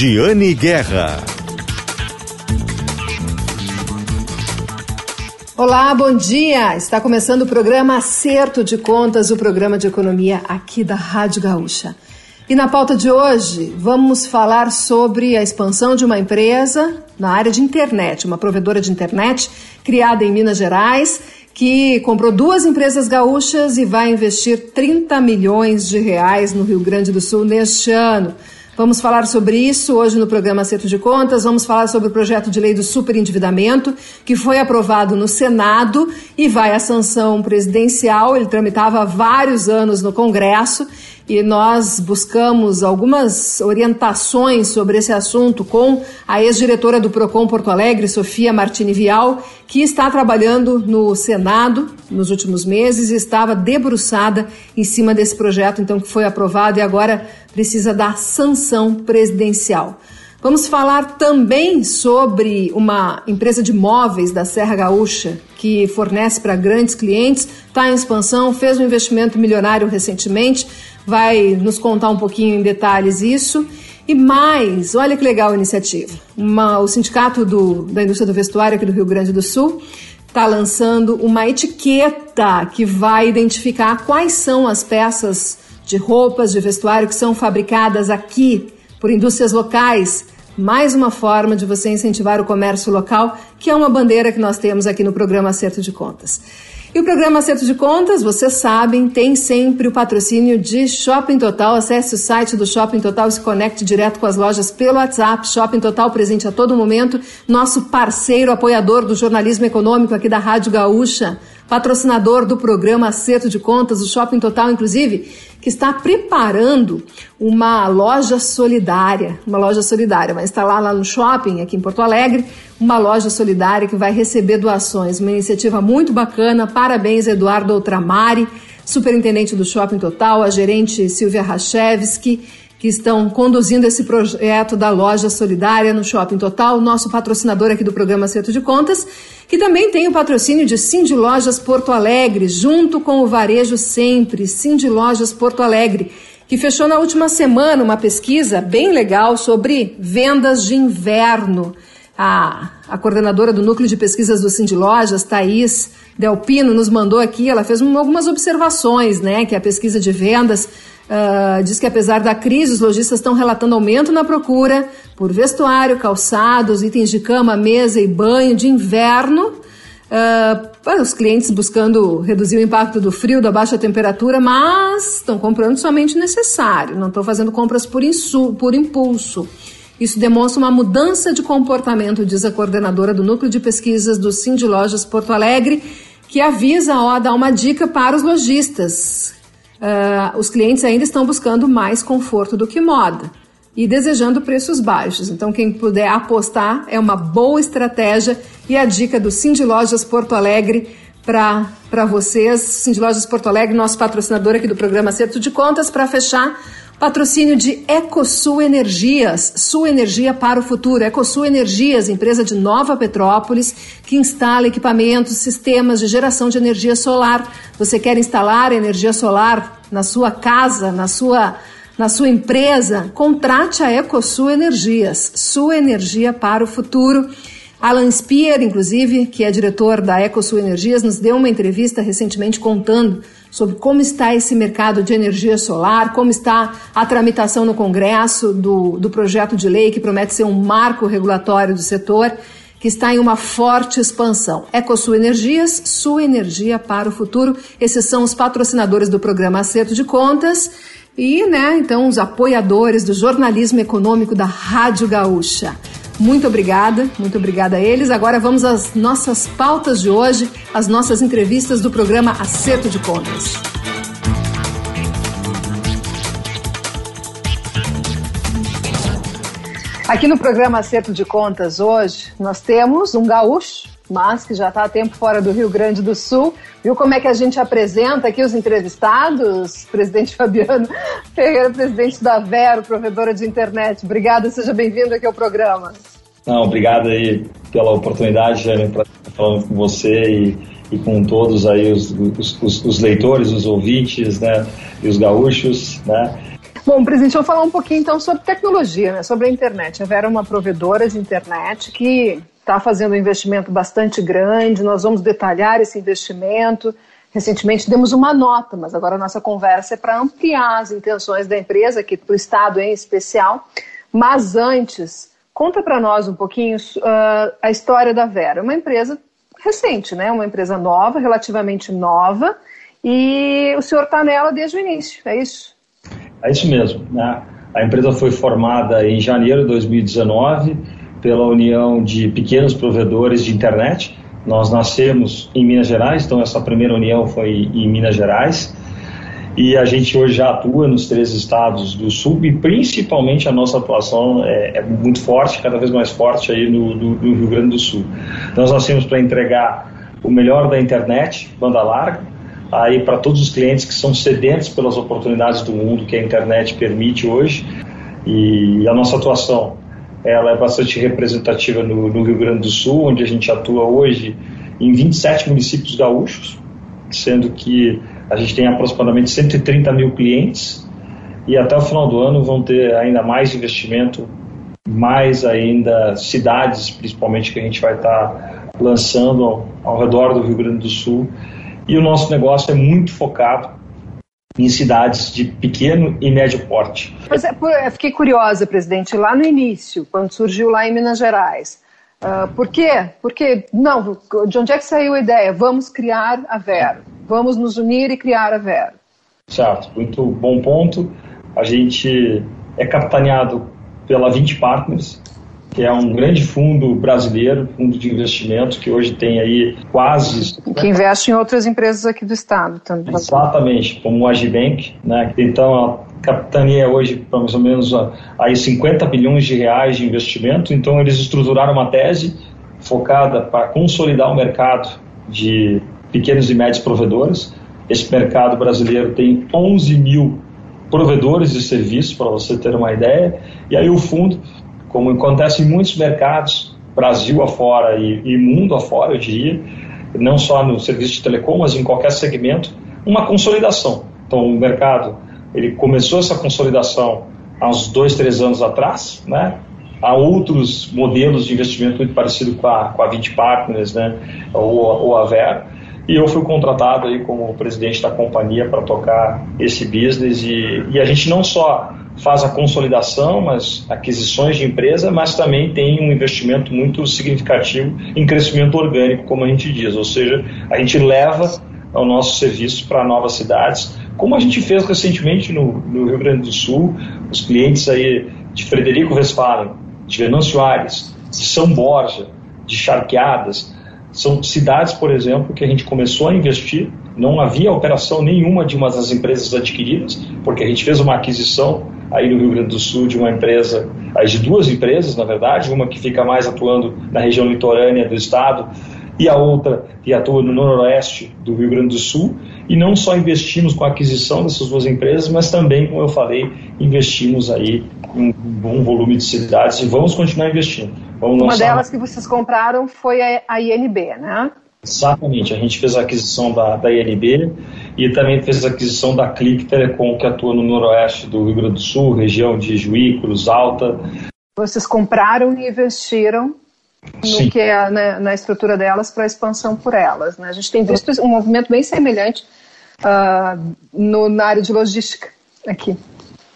Giane Guerra. Olá, bom dia! Está começando o programa Acerto de Contas, o programa de economia aqui da Rádio Gaúcha. E na pauta de hoje, vamos falar sobre a expansão de uma empresa na área de internet, uma provedora de internet criada em Minas Gerais, que comprou duas empresas gaúchas e vai investir 30 milhões de reais no Rio Grande do Sul neste ano. Vamos falar sobre isso hoje no programa Acerto de Contas. Vamos falar sobre o projeto de lei do superendividamento, que foi aprovado no Senado e vai à sanção presidencial. Ele tramitava há vários anos no Congresso e nós buscamos algumas orientações sobre esse assunto com a ex-diretora do Procon Porto Alegre, Sofia Martini Vial, que está trabalhando no Senado nos últimos meses e estava debruçada em cima desse projeto, então que foi aprovado e agora precisa da sanção presidencial. Vamos falar também sobre uma empresa de móveis da Serra Gaúcha que fornece para grandes clientes, está em expansão, fez um investimento milionário recentemente, vai nos contar um pouquinho em detalhes isso. E mais, olha que legal a iniciativa. Uma, o Sindicato do, da Indústria do Vestuário aqui do Rio Grande do Sul está lançando uma etiqueta que vai identificar quais são as peças de roupas, de vestuário que são fabricadas aqui por indústrias locais, mais uma forma de você incentivar o comércio local, que é uma bandeira que nós temos aqui no programa Acerto de Contas. E o programa Acerto de Contas, vocês sabem, tem sempre o patrocínio de Shopping Total. Acesse o site do Shopping Total e se conecte direto com as lojas pelo WhatsApp. Shopping Total presente a todo momento. Nosso parceiro, apoiador do jornalismo econômico aqui da Rádio Gaúcha patrocinador do programa Acerto de Contas, o Shopping Total, inclusive, que está preparando uma loja solidária, uma loja solidária, vai instalar lá no shopping, aqui em Porto Alegre, uma loja solidária que vai receber doações, uma iniciativa muito bacana, parabéns Eduardo Outramari, superintendente do Shopping Total, a gerente Silvia Rachevski, que estão conduzindo esse projeto da loja solidária no Shopping Total, nosso patrocinador aqui do programa Acerto de Contas, que também tem o patrocínio de Cindy Lojas Porto Alegre, junto com o Varejo Sempre, Cindy Lojas Porto Alegre, que fechou na última semana uma pesquisa bem legal sobre vendas de inverno. A, a coordenadora do Núcleo de Pesquisas do Cindy Lojas, Thaís Delpino, nos mandou aqui, ela fez algumas observações, né, que a pesquisa de vendas Uh, diz que apesar da crise, os lojistas estão relatando aumento na procura por vestuário, calçados, itens de cama, mesa e banho de inverno. Uh, os clientes buscando reduzir o impacto do frio, da baixa temperatura, mas estão comprando somente o necessário, não estão fazendo compras por, por impulso. Isso demonstra uma mudança de comportamento, diz a coordenadora do Núcleo de Pesquisas do Cindy Lojas Porto Alegre, que avisa, ó, dá uma dica para os lojistas Uh, os clientes ainda estão buscando mais conforto do que moda e desejando preços baixos. Então, quem puder apostar é uma boa estratégia e a dica do Cindy Lojas Porto Alegre para vocês. Cindy Lojas Porto Alegre, nosso patrocinador aqui do programa Acerto de Contas, para fechar. Patrocínio de Ecosul Energias, sua energia para o futuro. Ecosul Energias, empresa de Nova Petrópolis, que instala equipamentos, sistemas de geração de energia solar. Você quer instalar energia solar na sua casa, na sua, na sua empresa? Contrate a Ecosul Energias, sua energia para o futuro. Alan Spear, inclusive, que é diretor da Ecosul Energias, nos deu uma entrevista recentemente contando sobre como está esse mercado de energia solar, como está a tramitação no Congresso do, do projeto de lei que promete ser um marco regulatório do setor, que está em uma forte expansão. Ecosul Energias, sua energia para o futuro. Esses são os patrocinadores do programa Acerto de Contas e, né, então, os apoiadores do jornalismo econômico da Rádio Gaúcha. Muito obrigada, muito obrigada a eles. Agora vamos às nossas pautas de hoje, as nossas entrevistas do programa Acerto de Contas. Aqui no programa Acerto de Contas hoje, nós temos um gaúcho mas que já está há tempo fora do Rio Grande do Sul. Viu como é que a gente apresenta aqui os entrevistados? Presidente Fabiano Ferreira, presidente da Vero, provedora de internet. Obrigada, seja bem-vindo aqui ao programa. Não, obrigado aí pela oportunidade, Jane, para estar falando com você e, e com todos aí os, os, os, leitores, os ouvintes, né, e os gaúchos, né. Bom, presidente, vamos falar um pouquinho então sobre tecnologia, né? sobre a internet. A Vera é uma provedora de internet que está fazendo um investimento bastante grande, nós vamos detalhar esse investimento. Recentemente demos uma nota, mas agora a nossa conversa é para ampliar as intenções da empresa, aqui para o Estado em especial. Mas antes, conta para nós um pouquinho uh, a história da Vera. Uma empresa recente, né? uma empresa nova, relativamente nova, e o senhor está nela desde o início, é isso? É isso mesmo. Né? A empresa foi formada em janeiro de 2019 pela União de Pequenos Provedores de Internet. Nós nascemos em Minas Gerais, então essa primeira união foi em Minas Gerais. E a gente hoje já atua nos três estados do sul e principalmente a nossa atuação é, é muito forte, cada vez mais forte aí no, no, no Rio Grande do Sul. Nós nascemos para entregar o melhor da internet, banda larga, aí para todos os clientes que são sedentos pelas oportunidades do mundo que a internet permite hoje. E a nossa atuação ela é bastante representativa no, no Rio Grande do Sul, onde a gente atua hoje em 27 municípios gaúchos, sendo que a gente tem aproximadamente 130 mil clientes e até o final do ano vão ter ainda mais investimento, mais ainda cidades, principalmente, que a gente vai estar lançando ao, ao redor do Rio Grande do Sul. E o nosso negócio é muito focado em cidades de pequeno e médio porte. Mas é, eu fiquei curiosa, presidente, lá no início, quando surgiu lá em Minas Gerais. Uh, por quê? Porque, não, de onde é que saiu a ideia? Vamos criar a Vero. Vamos nos unir e criar a Vero. Certo, muito bom ponto. A gente é capitaneado pela 20 Partners, que é um grande fundo brasileiro, fundo de investimento, que hoje tem aí quase... Que investe em outras empresas aqui do estado também. Exatamente, como o Agibank, né? Então, a capitania hoje para mais ou menos aí 50 bilhões de reais de investimento, então eles estruturaram uma tese focada para consolidar o mercado de pequenos e médios provedores. Esse mercado brasileiro tem 11 mil provedores de serviços, para você ter uma ideia, e aí o fundo como acontece em muitos mercados, Brasil afora e, e mundo afora, eu diria, não só no serviço de telecom, mas em qualquer segmento, uma consolidação. Então, o mercado ele começou essa consolidação há uns dois, três anos atrás, né? Há outros modelos de investimento muito parecido com a, com a 20 Partners, né? Ou, ou a Ver. E eu fui contratado aí como presidente da companhia para tocar esse business e, e a gente não só faz a consolidação, mas aquisições de empresa, mas também tem um investimento muito significativo em crescimento orgânico, como a gente diz, ou seja, a gente leva o nosso serviço para novas cidades, como a gente fez recentemente no, no, Rio Grande do Sul, os clientes aí de Frederico Westphalen, de Venâncio Aires, de São Borja, de Charqueadas, são cidades, por exemplo, que a gente começou a investir, não havia operação nenhuma de uma das empresas adquiridas, porque a gente fez uma aquisição aí no Rio Grande do Sul de uma empresa, de duas empresas, na verdade, uma que fica mais atuando na região litorânea do estado e a outra que atua no noroeste do Rio Grande do Sul. E não só investimos com a aquisição dessas duas empresas, mas também, como eu falei, investimos aí em um bom volume de cidades e vamos continuar investindo. Vamos uma delas que vocês compraram foi a INB, né? Exatamente, a gente fez a aquisição da, da INB e também fez a aquisição da Click Telecom, que atua no noroeste do Rio Grande do Sul, região de Juí, Cruz Alta. Vocês compraram e investiram no que é né, na estrutura delas para a expansão por elas. Né? A gente tem visto um movimento bem semelhante uh, no, na área de logística aqui.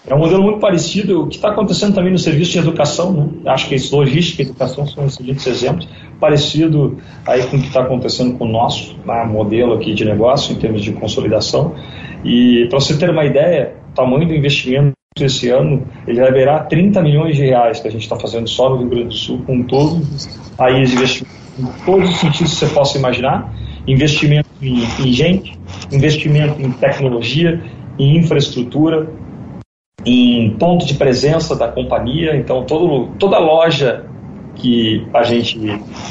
É um modelo muito parecido, o que está acontecendo também no serviço de educação, né? acho que logística e educação são excelentes exemplos, parecido aí com o que está acontecendo com o nosso né, modelo aqui de negócio, em termos de consolidação. E para você ter uma ideia, o tamanho do investimento esse ano, ele vai virar 30 milhões de reais que a gente está fazendo só no Rio Grande do Sul, com todos aí os investimentos, em todos os sentidos que você possa imaginar, investimento em, em gente, investimento em tecnologia, em infraestrutura, em ponto de presença da companhia. Então, todo, toda loja que a gente,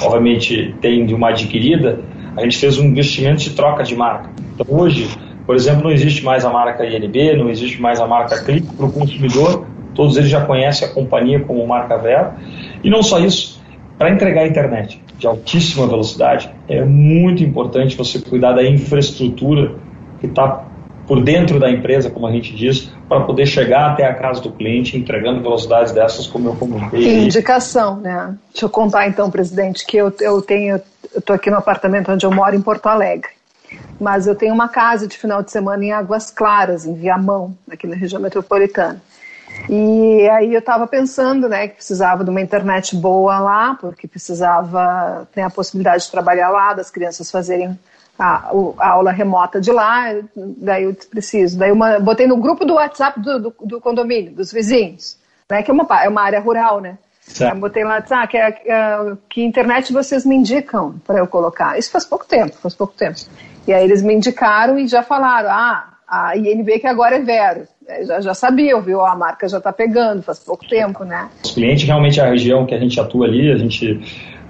obviamente, tem de uma adquirida, a gente fez um investimento de troca de marca. Então, hoje, por exemplo, não existe mais a marca INB, não existe mais a marca Click para o consumidor, todos eles já conhecem a companhia como marca Vera. E não só isso, para entregar a internet de altíssima velocidade, é muito importante você cuidar da infraestrutura que está por dentro da empresa, como a gente diz, para poder chegar até a casa do cliente entregando velocidades dessas, como eu comentei. Indicação, né? Deixa eu contar então, presidente, que eu, eu tenho, estou aqui no apartamento onde eu moro em Porto Alegre, mas eu tenho uma casa de final de semana em Águas Claras, em Viamão, aqui na região metropolitana. E aí eu estava pensando, né, que precisava de uma internet boa lá, porque precisava ter a possibilidade de trabalhar lá, das crianças fazerem a, a, aula remota de lá, daí eu preciso. Daí uma, botei no grupo do WhatsApp do, do, do, condomínio, dos vizinhos, né, que é uma, é uma área rural, né? Certo. botei lá, ah, que, é, que internet vocês me indicam para eu colocar. Isso faz pouco tempo, faz pouco tempo. E aí eles me indicaram e já falaram, ah, a INB que agora é Vero. É, já, já sabia, viu? A marca já está pegando, faz pouco tempo, né? Os clientes, realmente, a região que a gente atua ali, a gente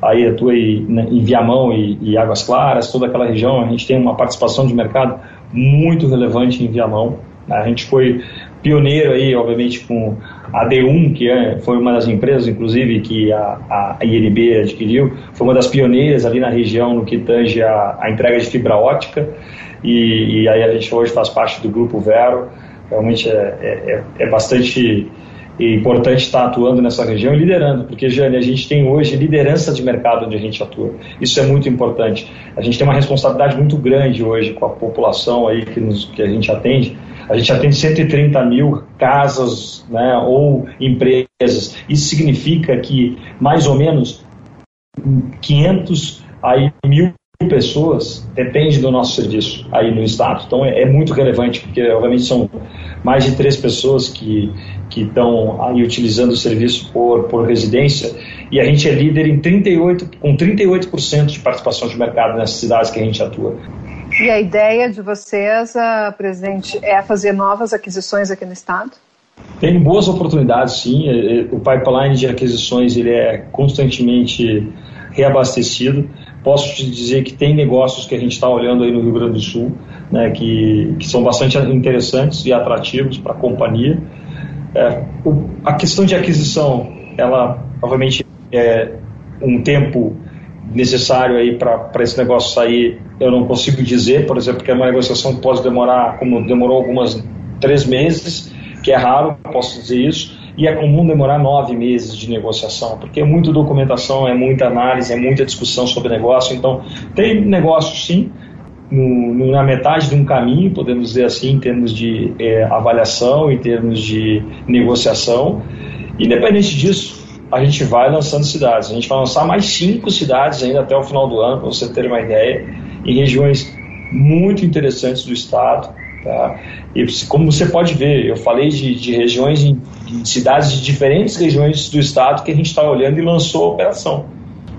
aí atua em, né, em Viamão e, e, Águas Claras, toda aquela região, a gente tem uma participação de mercado muito relevante em Viamão. A gente foi pioneiro aí, obviamente, com a D1, que é, foi uma das empresas, inclusive, que a, a INB adquiriu, foi uma das pioneiras ali na região no que tange a, a entrega de fibra ótica, e, e, aí a gente hoje faz parte do Grupo Vero, realmente é, é, é, é bastante importante estar atuando nessa região e liderando, porque, Jane, a gente tem hoje liderança de mercado onde a gente atua. Isso é muito importante. A gente tem uma responsabilidade muito grande hoje com a população aí que, nos, que a gente atende. A gente atende 130 mil casas né, ou empresas. Isso significa que mais ou menos 500 aí, mil pessoas depende do nosso serviço aí no estado. Então é, é, muito relevante, porque obviamente são mais de três pessoas que que estão aí utilizando o serviço por, por residência e a gente é líder em 38 com 38% de participação de mercado nessas cidades que a gente atua. E a ideia de vocês, uh, presidente, é fazer novas aquisições aqui no estado? Tem boas oportunidades, sim. É, é, o pipeline de aquisições ele é constantemente reabastecido. Posso te dizer que tem negócios que a gente está olhando aí no Rio Grande do Sul, né, que, que são bastante interessantes e atrativos para a companhia. É, o, a questão de aquisição, ela, obviamente, é um tempo necessário aí para esse negócio sair, eu não consigo dizer, por exemplo, que é uma negociação que pode demorar, como demorou algumas três meses, que é raro, posso dizer isso, e é comum demorar nove meses de negociação, porque é muita documentação, é muita análise, é muita discussão sobre negócio. Então, tem negócio sim, no, na metade de um caminho, podemos dizer assim, em termos de é, avaliação, em termos de negociação. Independente disso, a gente vai lançando cidades. A gente vai lançar mais cinco cidades ainda até o final do ano, para você ter uma ideia, em regiões muito interessantes do estado. Tá? E como você pode ver, eu falei de, de regiões, de cidades de diferentes regiões do estado que a gente está olhando e lançou a operação.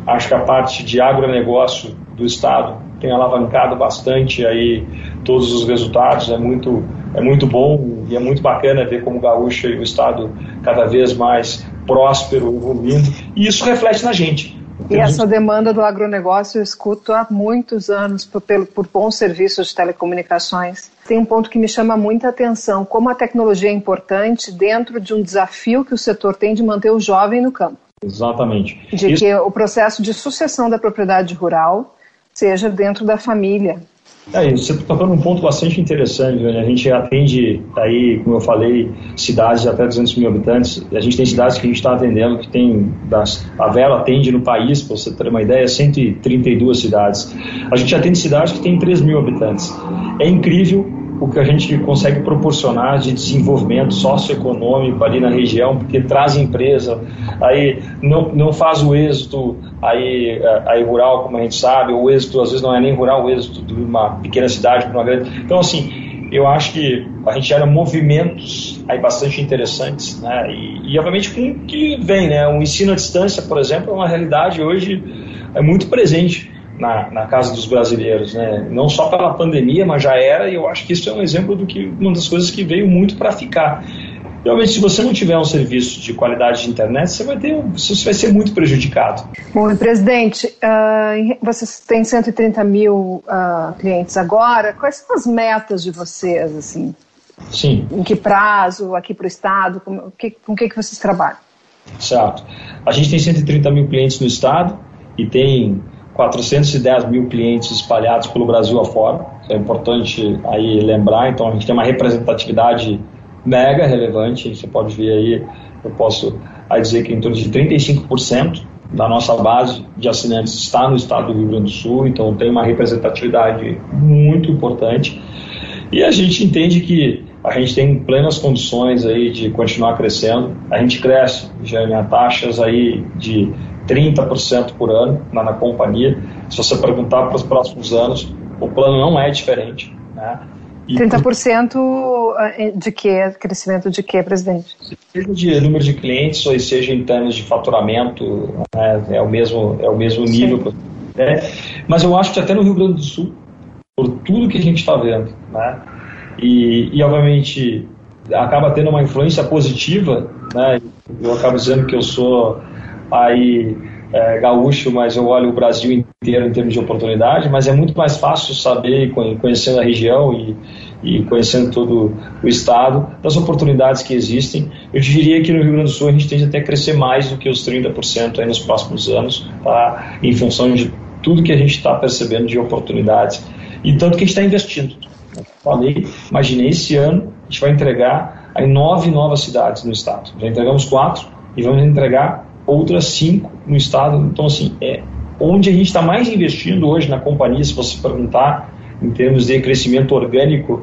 Acho que a parte de agronegócio do estado tem alavancado bastante aí todos os resultados, é muito, é muito bom e é muito bacana ver como o Gaúcho e o estado cada vez mais próspero, evoluindo, e isso reflete na gente. E essa demanda do agronegócio eu escuto há muitos anos por, por bons serviços de telecomunicações. Tem um ponto que me chama muita atenção, como a tecnologia é importante dentro de um desafio que o setor tem de manter o jovem no campo. Exatamente. De Isso... que o processo de sucessão da propriedade rural seja dentro da família. É, você tocando um ponto bastante interessante. Né? A gente atende aí, como eu falei, cidades de até 200 mil habitantes. A gente tem cidades que a gente está atendendo que tem, das, a Vela atende no país, para você ter uma ideia, 132 cidades. A gente atende cidades que tem 3 mil habitantes. É incrível o que a gente consegue proporcionar de desenvolvimento socioeconômico ali na região, porque traz empresa, aí não, não faz o êxito aí, aí rural, como a gente sabe, o êxito às vezes não é nem rural, o êxito de uma pequena cidade para uma grande. Então, assim, eu acho que a gente gera movimentos aí bastante interessantes, né? E, e obviamente com o que vem, né? O ensino à distância, por exemplo, é uma realidade hoje é muito presente na, na casa dos brasileiros, né? Não só pela pandemia, mas já era, e eu acho que isso é um exemplo do que uma das coisas que veio muito para ficar. Realmente, se você não tiver um serviço de qualidade de internet, você vai ter, você vai ser muito prejudicado. Bom, presidente, uh, vocês têm 130 mil uh, clientes agora. Quais são as metas de vocês, assim? Sim. Em que prazo, aqui para o estado? Com, que, com que, que vocês trabalham? Certo. A gente tem 130 mil clientes no estado e tem 410 mil clientes espalhados pelo Brasil afora. é importante aí lembrar, então a gente tem uma representatividade mega relevante, você pode ver aí, eu posso aí dizer que em torno de 35% da nossa base de assinantes está no estado do Rio Grande do Sul, então tem uma representatividade muito importante. E a gente entende que a gente tem plenas condições aí de continuar crescendo. A gente cresce, já em taxas aí de 30% por ano na, na companhia. Se você perguntar para os próximos anos, o plano não é diferente. Né? E 30% eh, de que? Crescimento de que, presidente? Seja de número de clientes ou seja em termos de faturamento, né? é, o mesmo, é o mesmo nível. Né? Mas eu acho que até no Rio Grande do Sul, por tudo que a gente está vendo, né? e, e obviamente acaba tendo uma influência positiva, né? eu acabo dizendo que eu sou aí é, gaúcho, mas eu olho o Brasil inteiro em termos de oportunidade, mas é muito mais fácil saber, conhecendo a região e, e conhecendo todo o estado, das oportunidades que existem. Eu diria que no Rio Grande do Sul a gente tende até a crescer mais do que os 30% aí nos próximos anos, tá? em função de tudo que a gente está percebendo de oportunidades. E tanto que a gente está investindo. falei, imaginei esse ano, a gente vai entregar em nove novas cidades no estado. Já entregamos quatro e vamos entregar outras cinco no estado. Então, assim, é onde a gente está mais investindo hoje na companhia, se você perguntar em termos de crescimento orgânico,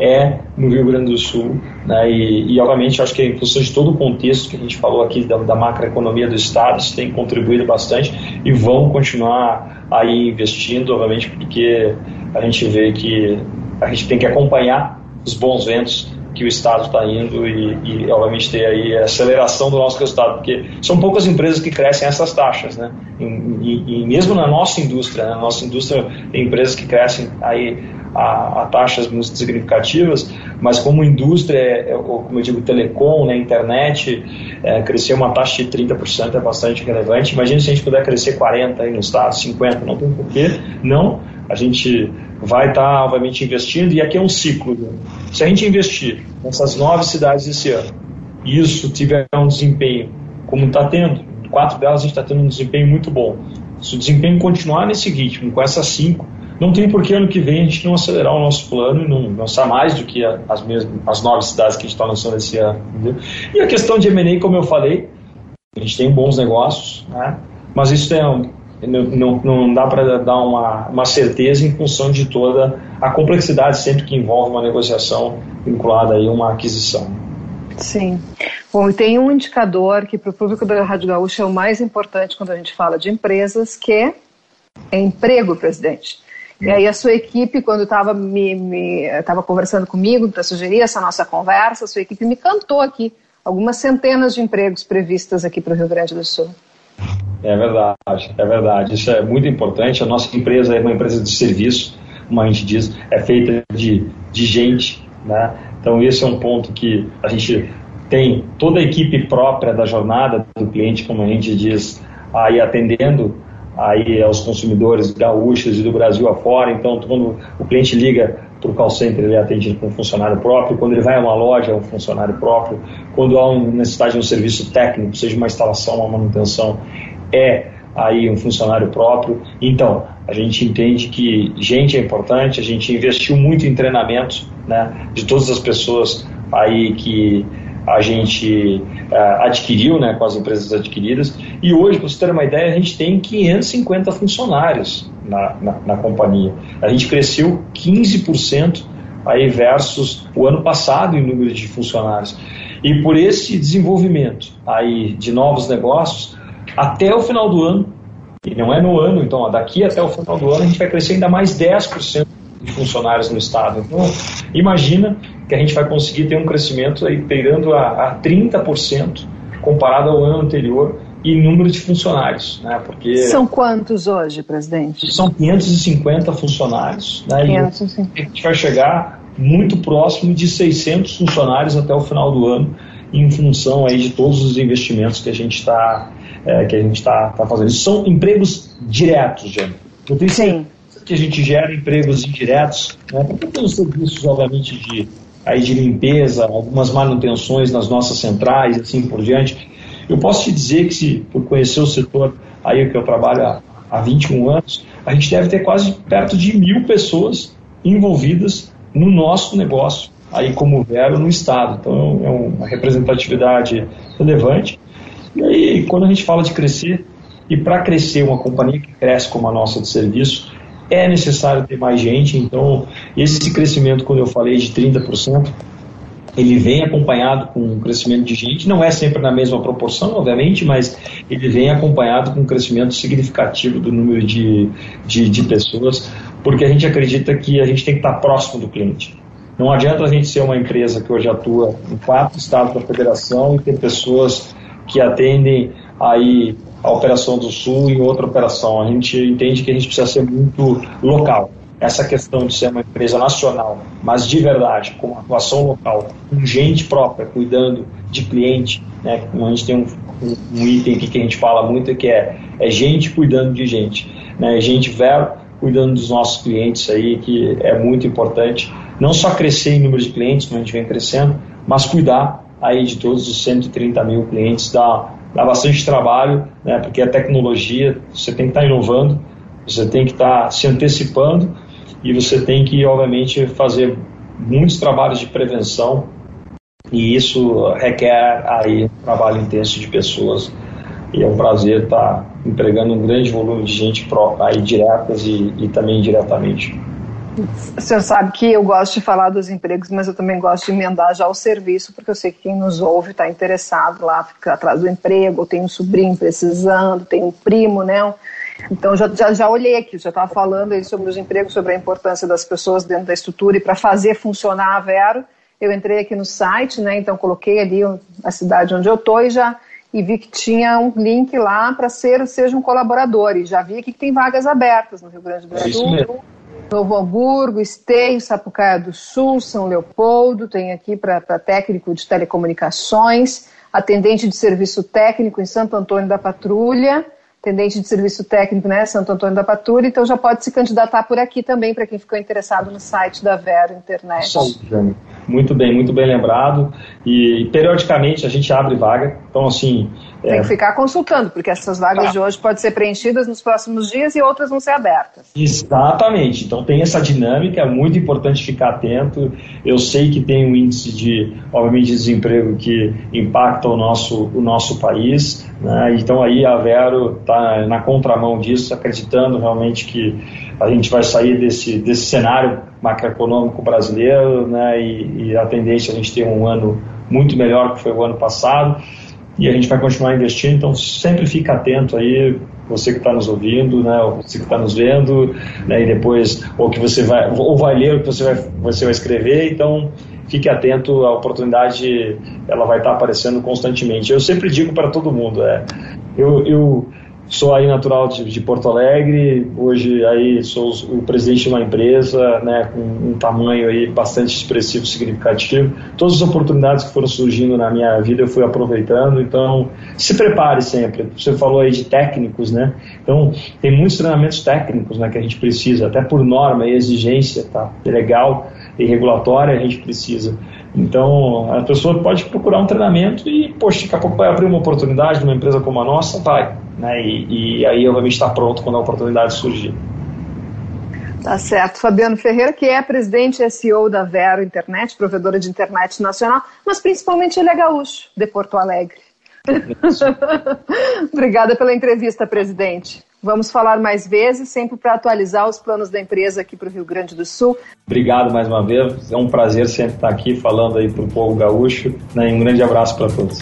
é no Rio Grande do Sul. Né? E, e, obviamente, acho que em função de todo o contexto que a gente falou aqui da, da macroeconomia do Estado, isso tem contribuído bastante e vão continuar aí investindo, obviamente, porque a gente vê que a gente tem que acompanhar os bons ventos que o Estado está indo e, e, obviamente, ter aí a aceleração do nosso resultado, porque são poucas empresas que crescem essas taxas, né? E, e, e mesmo na nossa indústria, né? na nossa indústria tem empresas que crescem aí a, a, taxas muito significativas, mas como indústria, é, é como eu digo, telecom, né, internet, é, crescer uma taxa de 30% é bastante relevante. Imagina se a gente puder crescer 40% aí no estado, 50%, não tem porquê, não. A gente vai estar, tá, obviamente, investindo, e aqui é um ciclo. Se a gente investir nessas nove cidades esse ano, e isso tiver um desempenho como está tendo, quatro delas a gente está tendo um desempenho muito bom. Se o desempenho continuar nesse ritmo, com essas cinco, não tem por que ano que vem a gente não acelerar o nosso plano e não lançar mais do que as, mesmas, as nove cidades que a gente está lançando esse ano. Entendeu? E a questão de M&A, como eu falei, a gente tem bons negócios, né? mas isso é um, não, não, dá para dar uma, uma certeza em função de toda a complexidade sempre que envolve uma negociação vinculada a uma aquisição. Sim. Bom, e tem um indicador que para o público da Rádio Gaúcha é o mais importante quando a gente fala de empresas, que é emprego, presidente. E aí a sua equipe, quando estava me, me conversando comigo para sugerir essa nossa conversa, a sua equipe me cantou aqui algumas centenas de empregos previstas aqui para o Rio Grande do Sul. É verdade, é verdade. Isso é muito importante. A nossa empresa é uma empresa de serviço, como a gente diz, é feita de, de gente, né? Então esse é um ponto que a gente tem toda a equipe própria da jornada do cliente, como a gente diz, aí atendendo aí aos consumidores gaúchos e do Brasil afora. Então, quando o cliente liga para o call center, ele é atendido com um funcionário próprio. Quando ele vai a uma loja, é um funcionário próprio. Quando há uma necessidade de um serviço técnico, seja uma instalação, uma manutenção, é aí um funcionário próprio. Então, a gente entende que gente é importante, a gente investiu muito em treinamento né, de todas as pessoas aí que a gente uh, adquiriu né, com as empresas adquiridas. E hoje, para você ter uma ideia, a gente tem 550 funcionários na, na, na companhia. A gente cresceu 15% aí versus o ano passado em número de funcionários. E por esse desenvolvimento aí de novos negócios, até o final do ano, e não é no ano, então, ó, daqui até o final do ano, a gente vai crescer ainda mais 10% de funcionários no estado. Então, imagina que a gente vai conseguir ter um crescimento aí pegando a, a 30% comparado ao ano anterior em número de funcionários, né? Porque são quantos hoje, presidente? São 550 funcionários, né? 550. E a gente vai chegar muito próximo de 600 funcionários até o final do ano, em função aí de todos os investimentos que a gente está é, que a gente está tá fazendo. Isso são empregos diretos, gente. Eu tenho Sim. que a gente gera empregos indiretos, né? porque tem os serviços, obviamente, de, aí de limpeza, algumas manutenções nas nossas centrais, assim por diante. Eu posso te dizer que, se por conhecer o setor aí que eu trabalho há, há 21 anos, a gente deve ter quase perto de mil pessoas envolvidas no nosso negócio, aí como Vero no Estado. Então é uma representatividade relevante. E aí, quando a gente fala de crescer, e para crescer uma companhia que cresce como a nossa de serviço, é necessário ter mais gente. Então, esse crescimento, quando eu falei de 30%, ele vem acompanhado com um crescimento de gente, não é sempre na mesma proporção, obviamente, mas ele vem acompanhado com um crescimento significativo do número de, de, de pessoas, porque a gente acredita que a gente tem que estar próximo do cliente. Não adianta a gente ser uma empresa que hoje atua em quatro estados da federação e ter pessoas que atendem aí a operação do Sul e outra operação. A gente entende que a gente precisa ser muito local essa questão de ser uma empresa nacional, mas de verdade, com atuação local, com gente própria, cuidando de cliente, né? a gente tem um, um, um item aqui que a gente fala muito que é, é gente cuidando de gente, né? gente vero cuidando dos nossos clientes aí, que é muito importante, não só crescer em número de clientes, como a gente vem crescendo, mas cuidar aí de todos os 130 mil clientes, dá, bastante trabalho, né? porque a tecnologia, você tem que estar inovando, você tem que estar se antecipando e você tem que, obviamente, fazer muitos trabalhos de prevenção e isso requer aí um trabalho intenso de pessoas e é um prazer estar empregando um grande volume de gente aí diretas e, e também indiretamente. O senhor sabe que eu gosto de falar dos empregos, mas eu também gosto de emendar já o serviço, porque eu sei que quem nos ouve está interessado lá, fica atrás do emprego, tem um sobrinho precisando, tem um primo, né? Então, já, já, já olhei aqui, já estava falando aí sobre os empregos, sobre a importância das pessoas dentro da estrutura e para fazer funcionar a Vero. Eu entrei aqui no site, né, então coloquei ali a cidade onde eu estou e já e vi que tinha um link lá para ser seja um colaborador. E já vi aqui que tem vagas abertas no Rio Grande do é Sul. Novo Hamburgo, Esteio, Sapucaia do Sul, São Leopoldo, tem aqui para técnico de telecomunicações, atendente de serviço técnico em Santo Antônio da Patrulha, atendente de serviço técnico, né, Santo Antônio da Patrulha, então já pode se candidatar por aqui também, para quem ficou interessado no site da Vero Internet. Muito bem, muito bem lembrado. E periodicamente a gente abre vaga, então assim. Tem é... que ficar consultando, porque essas vagas ah. de hoje podem ser preenchidas nos próximos dias e outras vão ser abertas. Exatamente, então tem essa dinâmica, é muito importante ficar atento. Eu sei que tem um índice de, obviamente, de desemprego que impacta o nosso, o nosso país, né? então aí a Vero está na contramão disso, acreditando realmente que a gente vai sair desse, desse cenário macroeconômico brasileiro, né, e, e, a tendência é a gente ter um ano muito melhor que foi o ano passado, e a gente vai continuar investindo, então sempre fica atento aí, você que está nos ouvindo, né, ou você que está nos vendo, né, e depois, ou que você vai, ou vai ler o que você vai, você vai escrever, então fique atento, a oportunidade ela vai estar tá aparecendo constantemente. Eu sempre digo para todo mundo, é, eu, eu Sou aí natural de, de, Porto Alegre, hoje aí sou o presidente de uma empresa, né, com um tamanho aí bastante expressivo, significativo. Todas as oportunidades que foram surgindo na minha vida eu fui aproveitando, então se prepare sempre. Você falou aí de técnicos, né? Então tem muitos treinamentos técnicos, né, que a gente precisa, até por norma e exigência, tá? Legal e regulatória a gente precisa. Então, a pessoa pode procurar um treinamento e, poxa, daqui a pouco vai abrir uma oportunidade numa empresa como a nossa, vai. Né? E, e aí, obviamente, está pronto quando a oportunidade surgir. Tá certo. Fabiano Ferreira, que é presidente e CEO da Vero Internet, provedora de internet nacional, mas principalmente ele é gaúcho, de Porto Alegre. Obrigada pela entrevista, presidente. Vamos falar mais vezes, sempre para atualizar os planos da empresa aqui para o Rio Grande do Sul. Obrigado mais uma vez. É um prazer sempre estar aqui falando aí para o povo gaúcho. Né? Um grande abraço para todos.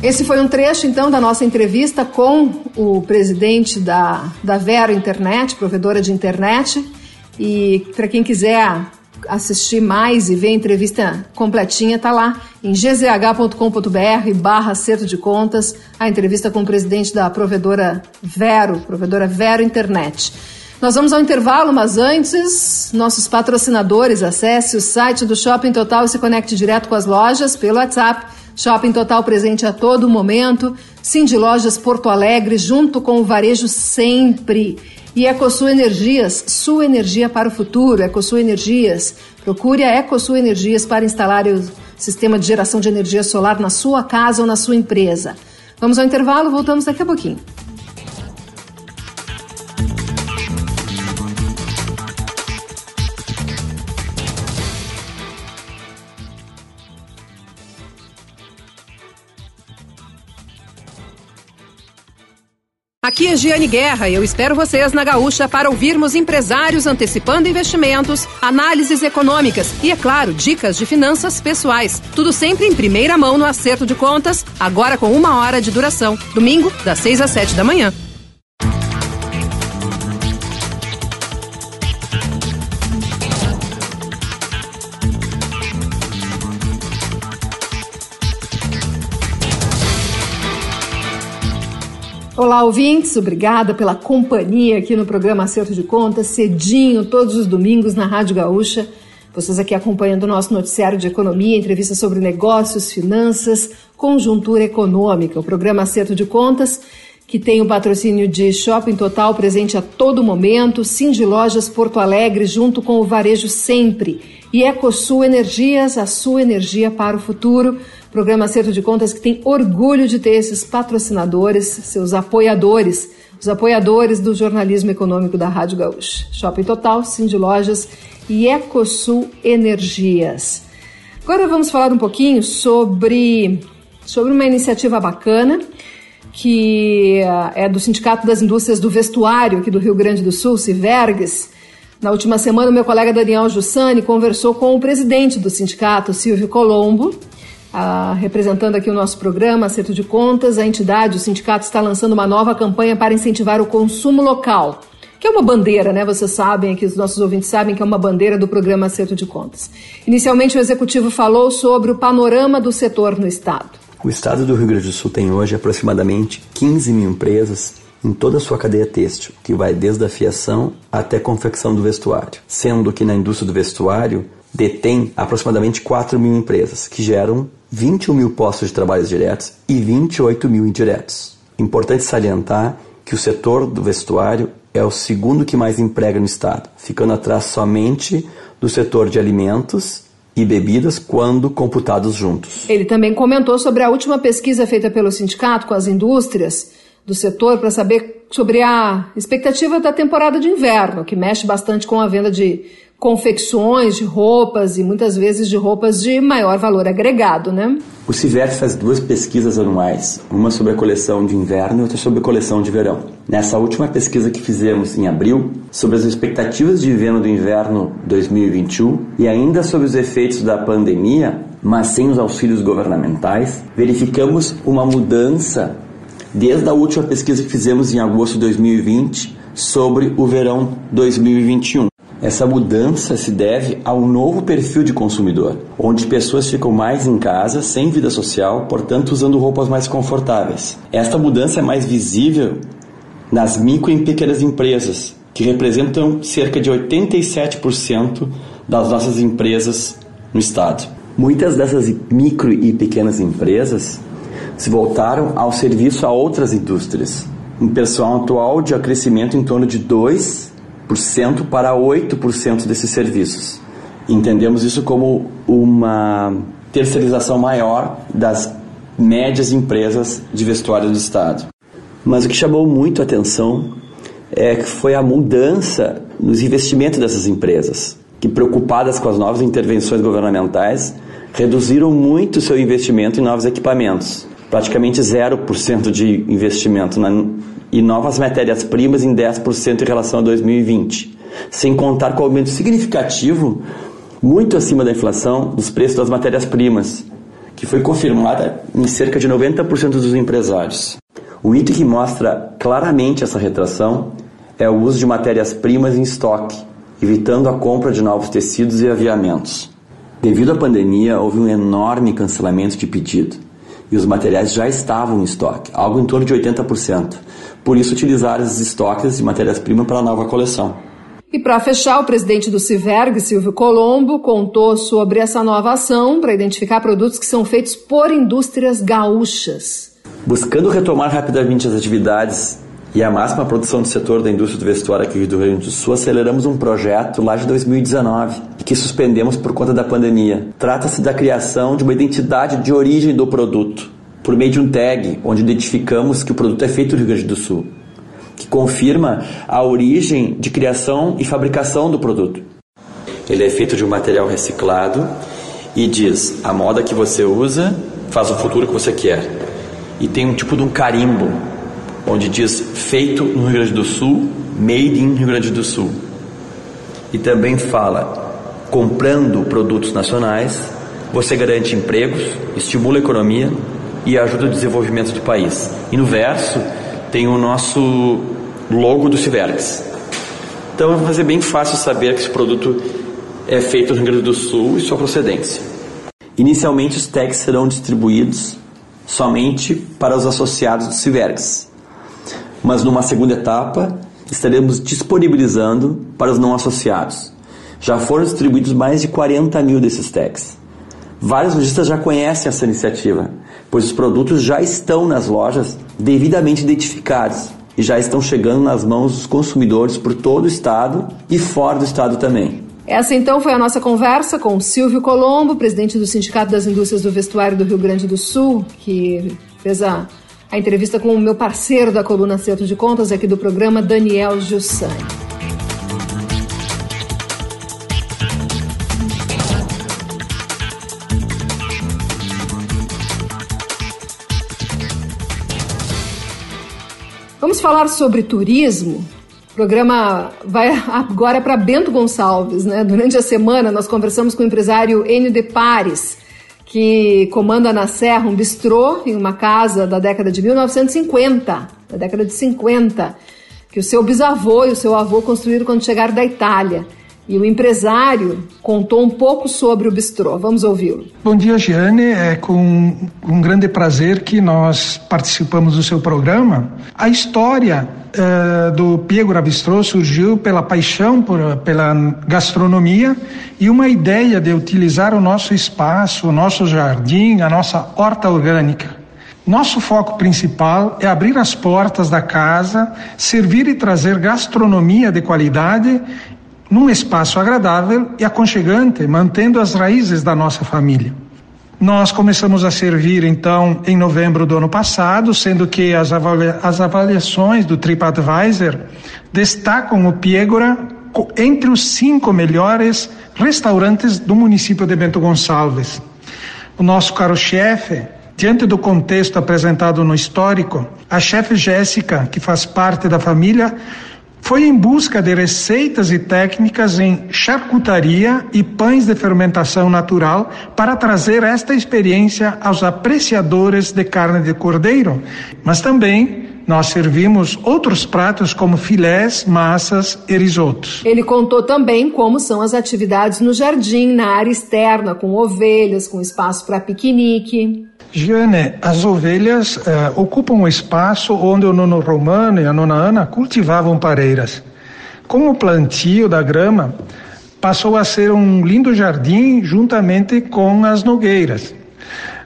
Esse foi um trecho, então, da nossa entrevista com o presidente da, da Vero Internet, provedora de internet. E para quem quiser assistir mais e ver a entrevista completinha, tá lá em gzh.com.br barra acerto de contas, a entrevista com o presidente da provedora Vero, provedora Vero Internet. Nós vamos ao intervalo, mas antes, nossos patrocinadores, acesse o site do Shopping Total e se conecte direto com as lojas pelo WhatsApp. Shopping Total presente a todo momento. De Lojas Porto Alegre, junto com o varejo sempre. E EcoSul Energias, sua energia para o futuro. EcoSul Energias. Procure a EcoSul Energias para instalar o sistema de geração de energia solar na sua casa ou na sua empresa. Vamos ao intervalo, voltamos daqui a pouquinho. Aqui é Giane Guerra e eu espero vocês na Gaúcha para ouvirmos empresários antecipando investimentos, análises econômicas e, é claro, dicas de finanças pessoais. Tudo sempre em primeira mão no acerto de contas, agora com uma hora de duração. Domingo, das 6 às 7 da manhã. Olá, ouvintes, obrigada pela companhia aqui no programa Acerto de Contas, cedinho, todos os domingos na Rádio Gaúcha. Vocês aqui acompanhando o nosso noticiário de economia, entrevista sobre negócios, finanças, conjuntura econômica. O programa Acerto de Contas, que tem o patrocínio de Shopping Total presente a todo momento, Cindy Lojas Porto Alegre, junto com o Varejo Sempre. E EcoSul Energias, a sua energia para o futuro. Programa Acerto de Contas que tem orgulho de ter esses patrocinadores, seus apoiadores, os apoiadores do jornalismo econômico da Rádio Gaúcha. Shopping Total, Cindy Lojas e Ecosul Energias. Agora vamos falar um pouquinho sobre, sobre uma iniciativa bacana que é do Sindicato das Indústrias do Vestuário aqui do Rio Grande do Sul, Civergues. Na última semana, meu colega Daniel Jussani conversou com o presidente do sindicato, Silvio Colombo, ah, representando aqui o nosso programa, Acerto de Contas, a entidade, o sindicato está lançando uma nova campanha para incentivar o consumo local, que é uma bandeira, né? Vocês sabem, aqui os nossos ouvintes sabem que é uma bandeira do programa Acerto de Contas. Inicialmente, o executivo falou sobre o panorama do setor no estado. O estado do Rio Grande do Sul tem hoje aproximadamente 15 mil empresas em toda a sua cadeia têxtil, que vai desde a fiação até a confecção do vestuário, sendo que na indústria do vestuário detém aproximadamente 4 mil empresas, que geram 21 mil postos de trabalho diretos e 28 mil indiretos. Importante salientar que o setor do vestuário é o segundo que mais emprega no estado, ficando atrás somente do setor de alimentos e bebidas quando computados juntos. Ele também comentou sobre a última pesquisa feita pelo sindicato com as indústrias do setor para saber sobre a expectativa da temporada de inverno, que mexe bastante com a venda de confecções de roupas e muitas vezes de roupas de maior valor agregado, né? O Civer faz duas pesquisas anuais, uma sobre a coleção de inverno e outra sobre a coleção de verão. Nessa última pesquisa que fizemos em abril, sobre as expectativas de venda do inverno 2021 e ainda sobre os efeitos da pandemia, mas sem os auxílios governamentais, verificamos uma mudança desde a última pesquisa que fizemos em agosto de 2020 sobre o verão 2021. Essa mudança se deve ao novo perfil de consumidor, onde pessoas ficam mais em casa, sem vida social, portanto usando roupas mais confortáveis. Esta mudança é mais visível nas micro e pequenas empresas, que representam cerca de 87% das nossas empresas no estado. Muitas dessas micro e pequenas empresas se voltaram ao serviço a outras indústrias, um pessoal atual de crescimento em torno de 2 para 8% desses serviços. Entendemos isso como uma terceirização maior das médias empresas de vestuário do Estado. Mas o que chamou muito a atenção é que foi a mudança nos investimentos dessas empresas, que preocupadas com as novas intervenções governamentais, reduziram muito seu investimento em novos equipamentos, praticamente 0% de investimento na, e novas matérias-primas em 10% em relação a 2020, sem contar com o aumento significativo, muito acima da inflação, dos preços das matérias-primas, que foi confirmada em cerca de 90% dos empresários. O item que mostra claramente essa retração é o uso de matérias-primas em estoque, evitando a compra de novos tecidos e aviamentos. Devido à pandemia, houve um enorme cancelamento de pedido e os materiais já estavam em estoque, algo em torno de 80%. Por isso, utilizar esses estoques de matérias-primas para a nova coleção. E para fechar, o presidente do Civerg, Silvio Colombo, contou sobre essa nova ação para identificar produtos que são feitos por indústrias gaúchas. Buscando retomar rapidamente as atividades e a máxima produção do setor da indústria do vestuário aqui do Rio Grande do Sul, aceleramos um projeto lá de 2019 que suspendemos por conta da pandemia. Trata-se da criação de uma identidade de origem do produto por meio de um tag onde identificamos que o produto é feito no Rio Grande do Sul, que confirma a origem de criação e fabricação do produto. Ele é feito de um material reciclado e diz a moda que você usa faz o futuro que você quer. E tem um tipo de um carimbo onde diz feito no Rio Grande do Sul, made in Rio Grande do Sul. E também fala comprando produtos nacionais, você garante empregos, estimula a economia e ajuda o desenvolvimento do país. E no verso tem o nosso logo do Civerx. Então vai fazer bem fácil saber que esse produto é feito no Rio Grande do Sul e sua procedência. Inicialmente os tags serão distribuídos somente para os associados do Civerx, mas numa segunda etapa estaremos disponibilizando para os não associados. Já foram distribuídos mais de 40 mil desses tags. Vários lojistas já conhecem essa iniciativa, pois os produtos já estão nas lojas devidamente identificados e já estão chegando nas mãos dos consumidores por todo o estado e fora do estado também. Essa então foi a nossa conversa com Silvio Colombo, presidente do Sindicato das Indústrias do Vestuário do Rio Grande do Sul, que fez a, a entrevista com o meu parceiro da coluna Acerto de Contas aqui do programa, Daniel Jussani. Vamos falar sobre turismo? O programa vai agora para Bento Gonçalves. Né? Durante a semana, nós conversamos com o empresário Enio de Pares, que comanda na Serra um bistrô em uma casa da década de 1950, da década de 50, que o seu bisavô e o seu avô construíram quando chegaram da Itália. E o empresário contou um pouco sobre o bistrô. Vamos ouvi-lo. Bom dia, Giane. É com um grande prazer que nós participamos do seu programa. A história uh, do Piegura Bistrô surgiu pela paixão por, pela gastronomia e uma ideia de utilizar o nosso espaço, o nosso jardim, a nossa horta orgânica. Nosso foco principal é abrir as portas da casa, servir e trazer gastronomia de qualidade num espaço agradável e aconchegante, mantendo as raízes da nossa família. Nós começamos a servir então em novembro do ano passado, sendo que as, avalia as avaliações do TripAdvisor destacam o Piegora entre os cinco melhores restaurantes do município de Bento Gonçalves. O nosso caro chefe, diante do contexto apresentado no histórico, a chefe Jéssica, que faz parte da família, foi em busca de receitas e técnicas em charcutaria e pães de fermentação natural para trazer esta experiência aos apreciadores de carne de cordeiro. Mas também nós servimos outros pratos como filés, massas e risotos. Ele contou também como são as atividades no jardim, na área externa, com ovelhas, com espaço para piquenique. Giane, as ovelhas uh, ocupam um espaço onde o nono Romano e a nona Ana cultivavam pareiras. Com o plantio da grama, passou a ser um lindo jardim juntamente com as nogueiras.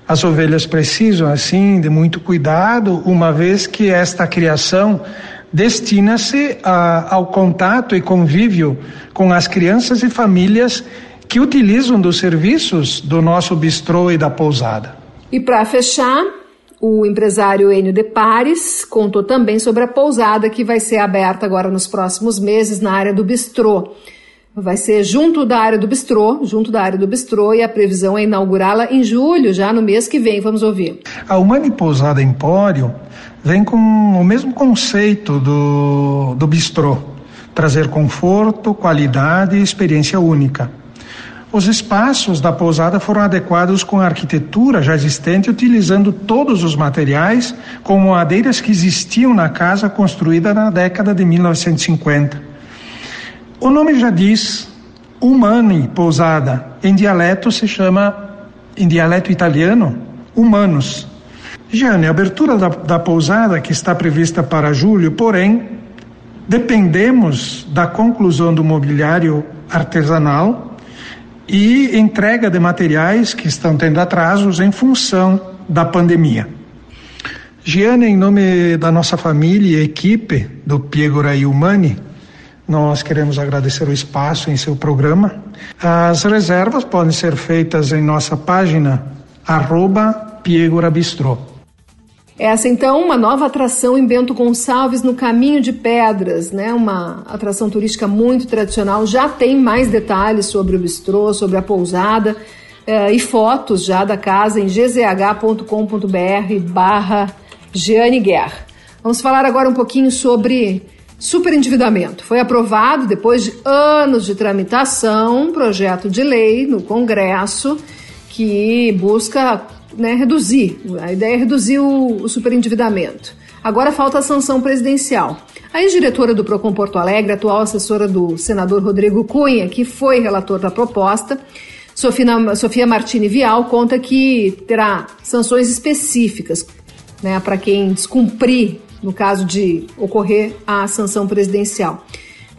As ovelhas precisam, assim, de muito cuidado, uma vez que esta criação destina-se ao contato e convívio com as crianças e famílias que utilizam dos serviços do nosso bistrô e da pousada. E para fechar, o empresário Enio de Pares contou também sobre a pousada que vai ser aberta agora nos próximos meses na área do bistrô. Vai ser junto da área do bistrô, junto da área do bistrô, e a previsão é inaugurá-la em julho, já no mês que vem. Vamos ouvir. A Humane Pousada Empório vem com o mesmo conceito do, do bistrô: trazer conforto, qualidade e experiência única. Os espaços da pousada foram adequados com a arquitetura já existente, utilizando todos os materiais, como madeiras que existiam na casa construída na década de 1950. O nome já diz, Humani Pousada, em dialeto se chama, em dialeto italiano, Humanos. Jane, a abertura da, da pousada, que está prevista para julho, porém, dependemos da conclusão do mobiliário artesanal e entrega de materiais que estão tendo atrasos em função da pandemia. Giane, em nome da nossa família e equipe do Piegora Humani, nós queremos agradecer o espaço em seu programa. As reservas podem ser feitas em nossa página arroba Piegora Bistrô. Essa então uma nova atração em Bento Gonçalves no Caminho de Pedras, né? Uma atração turística muito tradicional. Já tem mais detalhes sobre o bistrô, sobre a pousada eh, e fotos já da casa em gzh.com.br barra Jeane Guerra. Vamos falar agora um pouquinho sobre superendividamento. Foi aprovado, depois de anos de tramitação, um projeto de lei no Congresso que busca né, reduzir. A ideia é reduzir o, o superendividamento. Agora falta a sanção presidencial. A ex-diretora do Procon Porto Alegre, atual assessora do senador Rodrigo Cunha, que foi relator da proposta, Sofia, Sofia Martini Vial, conta que terá sanções específicas né, para quem descumprir, no caso de ocorrer a sanção presidencial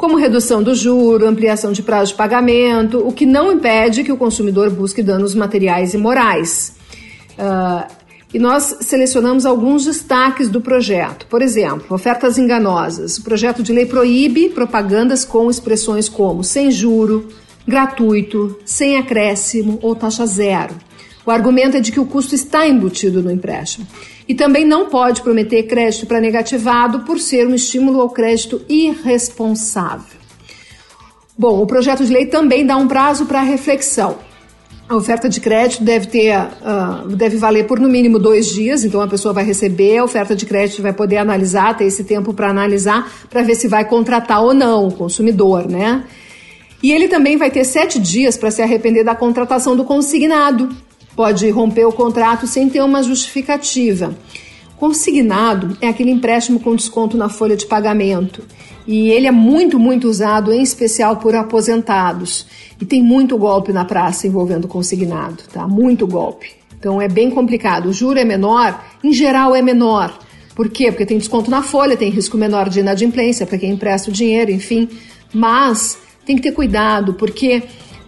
como redução do juro, ampliação de prazo de pagamento, o que não impede que o consumidor busque danos materiais e morais. Uh, e nós selecionamos alguns destaques do projeto. Por exemplo, ofertas enganosas. O projeto de lei proíbe propagandas com expressões como sem juro, gratuito, sem acréscimo ou taxa zero. O argumento é de que o custo está embutido no empréstimo. E também não pode prometer crédito para negativado por ser um estímulo ao crédito irresponsável. Bom, o projeto de lei também dá um prazo para reflexão. A oferta de crédito deve ter, uh, deve valer por no mínimo dois dias, então a pessoa vai receber a oferta de crédito, vai poder analisar, ter esse tempo para analisar, para ver se vai contratar ou não o consumidor, né? E ele também vai ter sete dias para se arrepender da contratação do consignado. Pode romper o contrato sem ter uma justificativa. Consignado é aquele empréstimo com desconto na folha de pagamento. E ele é muito, muito usado, em especial por aposentados. E tem muito golpe na praça envolvendo consignado, tá? Muito golpe. Então é bem complicado. O juro é menor, em geral é menor. Por quê? Porque tem desconto na folha, tem risco menor de inadimplência para quem empresta o dinheiro, enfim. Mas tem que ter cuidado, porque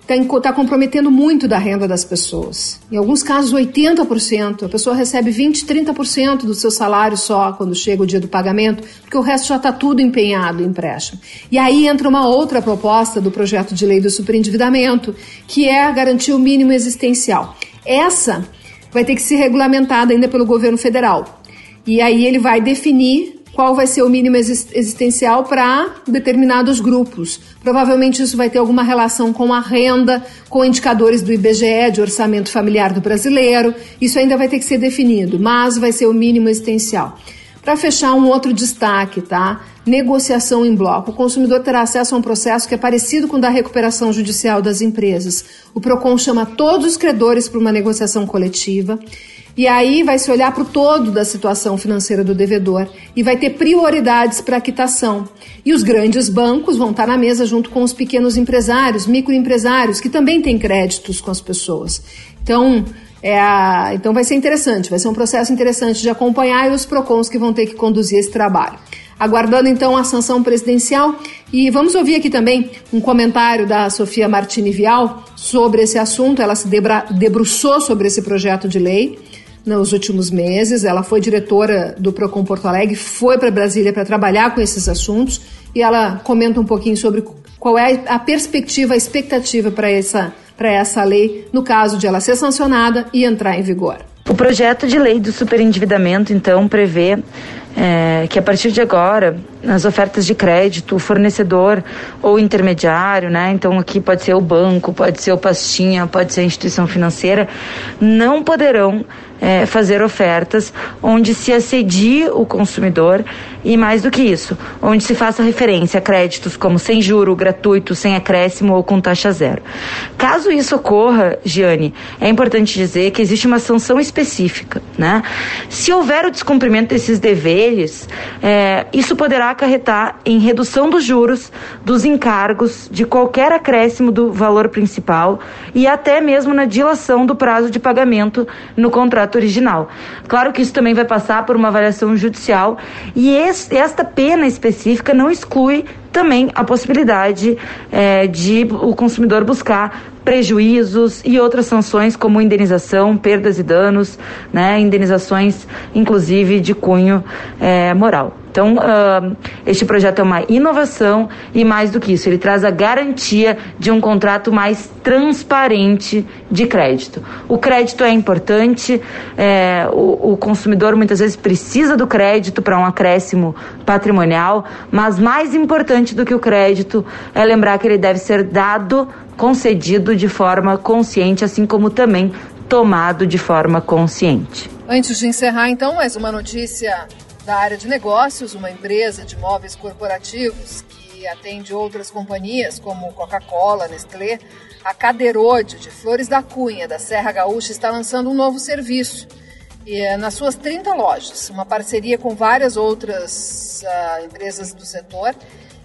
está tá comprometendo muito da renda das pessoas. Em alguns casos, 80%. A pessoa recebe 20%, 30% do seu salário só quando chega o dia do pagamento, porque o resto já está tudo empenhado em empréstimo. E aí entra uma outra proposta do projeto de lei do superendividamento, que é garantir o mínimo existencial. Essa vai ter que ser regulamentada ainda pelo governo federal. E aí ele vai definir qual vai ser o mínimo existencial para determinados grupos. Provavelmente isso vai ter alguma relação com a renda, com indicadores do IBGE, de orçamento familiar do brasileiro. Isso ainda vai ter que ser definido, mas vai ser o mínimo existencial. Para fechar, um outro destaque, tá? Negociação em bloco. O consumidor terá acesso a um processo que é parecido com o da recuperação judicial das empresas. O PROCON chama todos os credores para uma negociação coletiva. E aí vai se olhar para o todo da situação financeira do devedor e vai ter prioridades para a quitação. E os grandes bancos vão estar na mesa junto com os pequenos empresários, microempresários, que também têm créditos com as pessoas. Então, é a... então vai ser interessante, vai ser um processo interessante de acompanhar e os PROCONs que vão ter que conduzir esse trabalho. Aguardando então a sanção presidencial e vamos ouvir aqui também um comentário da Sofia Martini Vial sobre esse assunto. Ela se debra... debruçou sobre esse projeto de lei nos últimos meses. Ela foi diretora do Procon Porto Alegre, foi para Brasília para trabalhar com esses assuntos e ela comenta um pouquinho sobre qual é a perspectiva, a expectativa para essa, para essa lei, no caso de ela ser sancionada e entrar em vigor. O projeto de lei do superendividamento, então, prevê é, que a partir de agora, nas ofertas de crédito, o fornecedor ou intermediário, né? Então aqui pode ser o banco, pode ser o pastinha, pode ser a instituição financeira, não poderão é, fazer ofertas onde se assedie o consumidor e mais do que isso, onde se faça referência a créditos como sem juro, gratuito, sem acréscimo ou com taxa zero. Caso isso ocorra, Giane, é importante dizer que existe uma sanção específica, né? Se houver o descumprimento desses deveres, é, isso poderá acarretar em redução dos juros, dos encargos, de qualquer acréscimo do valor principal e até mesmo na dilação do prazo de pagamento no contrato original. Claro que isso também vai passar por uma avaliação judicial e esse, esta pena específica não exclui também a possibilidade é, de o consumidor buscar prejuízos e outras sanções como indenização, perdas e danos, né, indenizações inclusive de cunho é, moral. Então, uh, este projeto é uma inovação e, mais do que isso, ele traz a garantia de um contrato mais transparente de crédito. O crédito é importante, é, o, o consumidor muitas vezes precisa do crédito para um acréscimo patrimonial, mas mais importante do que o crédito é lembrar que ele deve ser dado, concedido de forma consciente, assim como também tomado de forma consciente. Antes de encerrar, então, mais uma notícia da área de negócios, uma empresa de móveis corporativos que atende outras companhias como Coca-Cola, Nestlé, a Cadeirode de Flores da Cunha, da Serra Gaúcha, está lançando um novo serviço. E, é nas suas 30 lojas, uma parceria com várias outras uh, empresas do setor.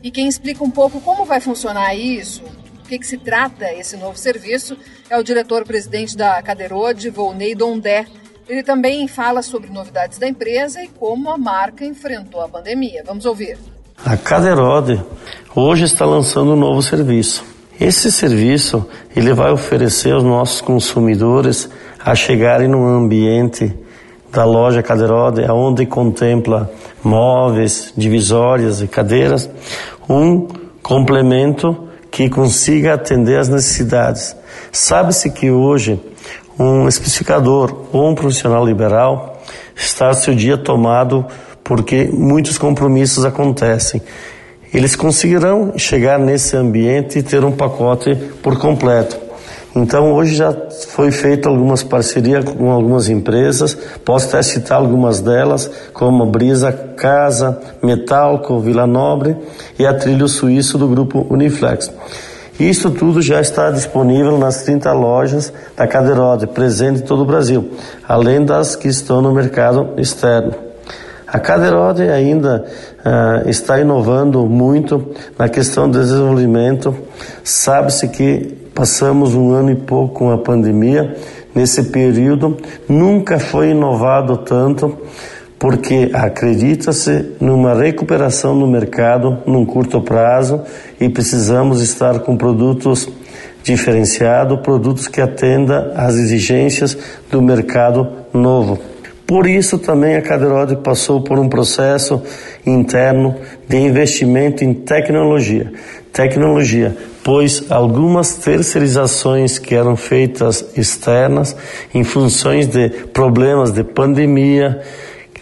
E quem explica um pouco como vai funcionar isso, o que, que se trata esse novo serviço, é o diretor-presidente da Cadeirode, Volney Dondé, ele também fala sobre novidades da empresa e como a marca enfrentou a pandemia. Vamos ouvir. A Caderode hoje está lançando um novo serviço. Esse serviço ele vai oferecer aos nossos consumidores a chegarem no ambiente da loja Caderode, onde contempla móveis, divisórias e cadeiras, um complemento que consiga atender às necessidades. Sabe-se que hoje um especificador ou um profissional liberal está seu dia tomado porque muitos compromissos acontecem. Eles conseguirão chegar nesse ambiente e ter um pacote por completo. Então hoje já foi feita algumas parcerias com algumas empresas, posso até citar algumas delas, como Brisa Casa, Metalco, Vila Nobre e a Trilho Suíço do grupo Uniflex. Isso tudo já está disponível nas 30 lojas da Cadeirode, presente em todo o Brasil, além das que estão no mercado externo. A Cadeirode ainda uh, está inovando muito na questão do desenvolvimento. Sabe-se que passamos um ano e pouco com a pandemia. Nesse período, nunca foi inovado tanto porque acredita-se numa recuperação no mercado num curto prazo e precisamos estar com produtos diferenciados, produtos que atendam às exigências do mercado novo. Por isso também a Caderode passou por um processo interno de investimento em tecnologia. Tecnologia, pois algumas terceirizações que eram feitas externas em funções de problemas de pandemia,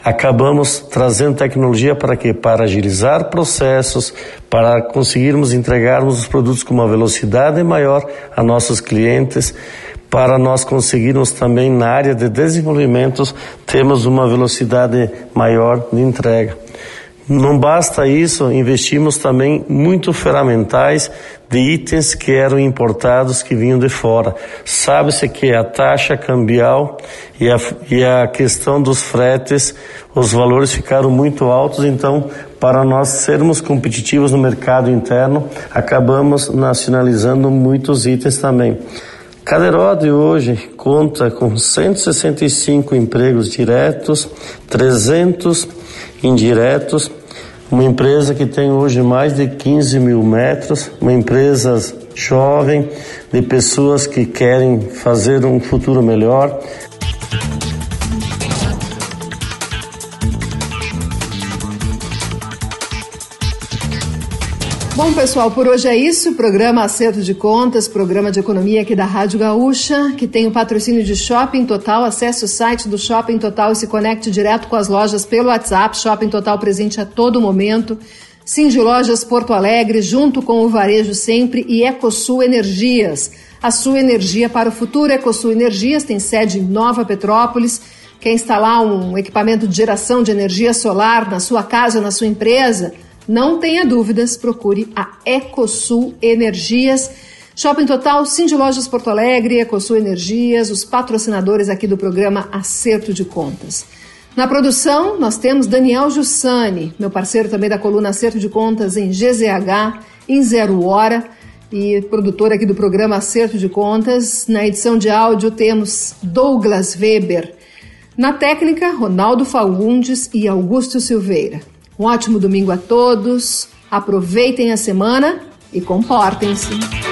acabamos trazendo tecnologia para quê? Para agilizar processos, para conseguirmos entregarmos os produtos com uma velocidade maior a nossos clientes, para nós conseguirmos também na área de desenvolvimento termos uma velocidade maior de entrega. Não basta isso, investimos também muito ferramentais de itens que eram importados que vinham de fora. Sabe-se que a taxa cambial e a, e a questão dos fretes, os valores ficaram muito altos, então para nós sermos competitivos no mercado interno, acabamos nacionalizando muitos itens também. Cadeirode hoje conta com 165 empregos diretos, 300 indiretos, uma empresa que tem hoje mais de 15 mil metros, uma empresa jovem, de pessoas que querem fazer um futuro melhor. Bom, pessoal, por hoje é isso. Programa Acerto de Contas, programa de economia aqui da Rádio Gaúcha, que tem o patrocínio de Shopping Total. Acesse o site do Shopping Total e se conecte direto com as lojas pelo WhatsApp. Shopping Total presente a todo momento. Cindy Lojas Porto Alegre, junto com o Varejo Sempre e Ecosul Energias. A sua energia para o futuro. Ecosul Energias tem sede em Nova Petrópolis. Quer instalar um equipamento de geração de energia solar na sua casa ou na sua empresa? Não tenha dúvidas, procure a Ecosul Energias. Shopping Total, Cindy Lojas Porto Alegre, Ecosul Energias, os patrocinadores aqui do programa Acerto de Contas. Na produção, nós temos Daniel Jussani, meu parceiro também da coluna Acerto de Contas em GZH, em Zero Hora, e produtor aqui do programa Acerto de Contas. Na edição de áudio temos Douglas Weber. Na técnica, Ronaldo Fagundes e Augusto Silveira. Um ótimo domingo a todos. Aproveitem a semana e comportem-se.